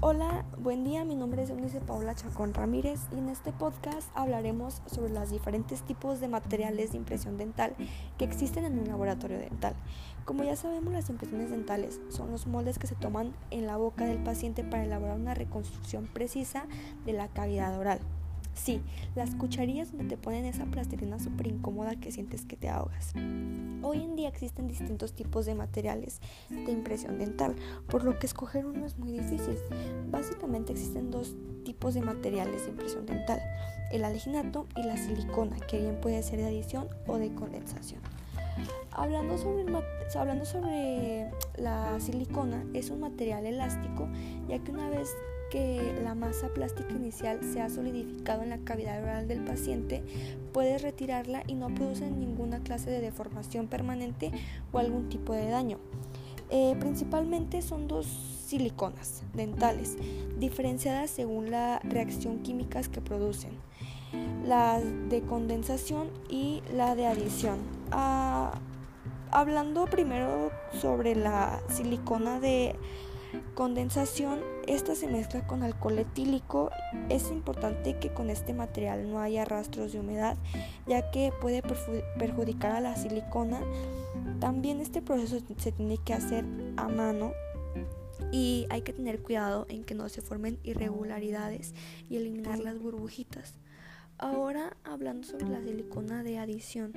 Hola, buen día, mi nombre es Eunice Paula Chacón Ramírez y en este podcast hablaremos sobre los diferentes tipos de materiales de impresión dental que existen en un laboratorio dental. Como ya sabemos, las impresiones dentales son los moldes que se toman en la boca del paciente para elaborar una reconstrucción precisa de la cavidad oral. Sí, las cucharillas donde te ponen esa plastilina súper incómoda que sientes que te ahogas. Hoy en día existen distintos tipos de materiales de impresión dental, por lo que escoger uno es muy difícil. Básicamente existen dos tipos de materiales de impresión dental, el alginato y la silicona, que bien puede ser de adición o de condensación. Hablando sobre, hablando sobre la silicona, es un material elástico, ya que una vez que la masa plástica inicial se ha solidificado en la cavidad oral del paciente, puedes retirarla y no produce ninguna clase de deformación permanente o algún tipo de daño. Eh, principalmente son dos siliconas dentales, diferenciadas según la reacción químicas que producen, la de condensación y la de adición. Ah, hablando primero sobre la silicona de Condensación, esta se mezcla con alcohol etílico. Es importante que con este material no haya rastros de humedad, ya que puede perjudicar a la silicona. También este proceso se tiene que hacer a mano y hay que tener cuidado en que no se formen irregularidades y eliminar las burbujitas. Ahora hablando sobre la silicona de adición,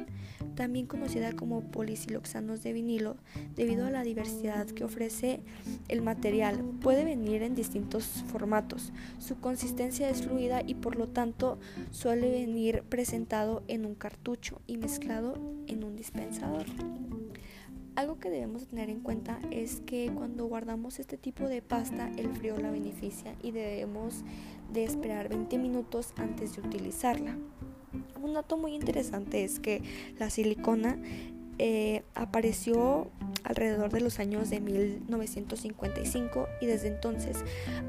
también conocida como polisiloxanos de vinilo, debido a la diversidad que ofrece el material, puede venir en distintos formatos. Su consistencia es fluida y por lo tanto suele venir presentado en un cartucho y mezclado en un dispensador. Algo que debemos tener en cuenta es que cuando guardamos este tipo de pasta el frío la beneficia y debemos de esperar 20 minutos antes de utilizarla. Un dato muy interesante es que la silicona eh, apareció alrededor de los años de 1955 y desde entonces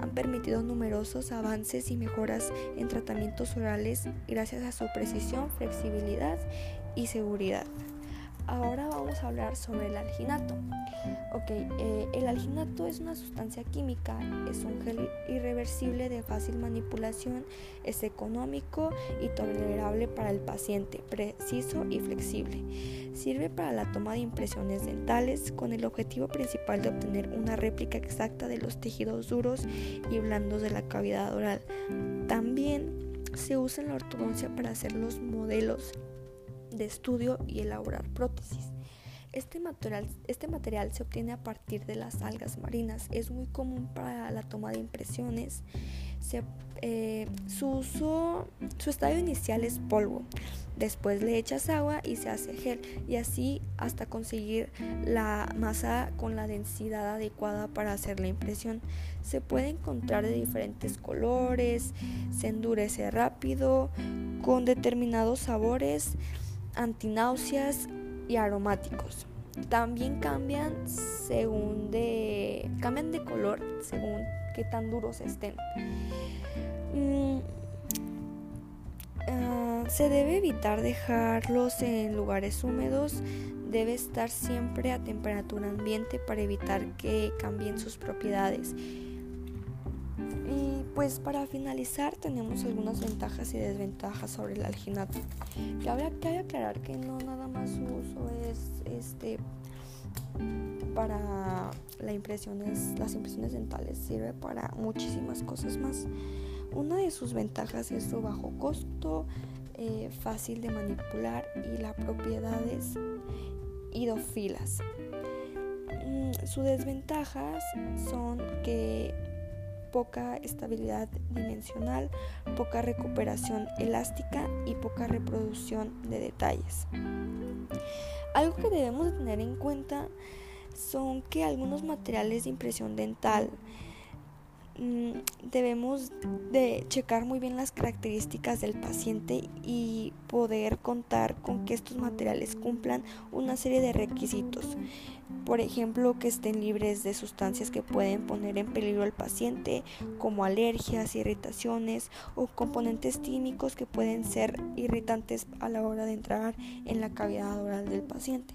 han permitido numerosos avances y mejoras en tratamientos orales gracias a su precisión, flexibilidad y seguridad. Ahora vamos a hablar sobre el alginato. Ok, eh, el alginato es una sustancia química, es un gel irreversible de fácil manipulación, es económico y tolerable para el paciente, preciso y flexible. Sirve para la toma de impresiones dentales con el objetivo principal de obtener una réplica exacta de los tejidos duros y blandos de la cavidad oral. También se usa en la ortodoncia para hacer los modelos de estudio y elaborar prótesis. Este material, este material se obtiene a partir de las algas marinas. Es muy común para la toma de impresiones. Eh, su uso, su estadio inicial es polvo. Después le echas agua y se hace gel y así hasta conseguir la masa con la densidad adecuada para hacer la impresión. Se puede encontrar de diferentes colores, se endurece rápido, con determinados sabores antináuseas y aromáticos. También cambian según de cambian de color según qué tan duros estén. Mm, ah, se debe evitar dejarlos en lugares húmedos. Debe estar siempre a temperatura ambiente para evitar que cambien sus propiedades pues para finalizar tenemos algunas ventajas y desventajas sobre el alginato. Cabe, que aclarar que no nada más su uso es este para las impresiones dentales, sirve para muchísimas cosas más. Una de sus ventajas es su bajo costo, eh, fácil de manipular y las propiedades hidrofilas. Mm, sus desventajas son que poca estabilidad dimensional, poca recuperación elástica y poca reproducción de detalles. Algo que debemos tener en cuenta son que algunos materiales de impresión dental debemos de checar muy bien las características del paciente y poder contar con que estos materiales cumplan una serie de requisitos. Por ejemplo, que estén libres de sustancias que pueden poner en peligro al paciente, como alergias, irritaciones o componentes químicos que pueden ser irritantes a la hora de entrar en la cavidad oral del paciente.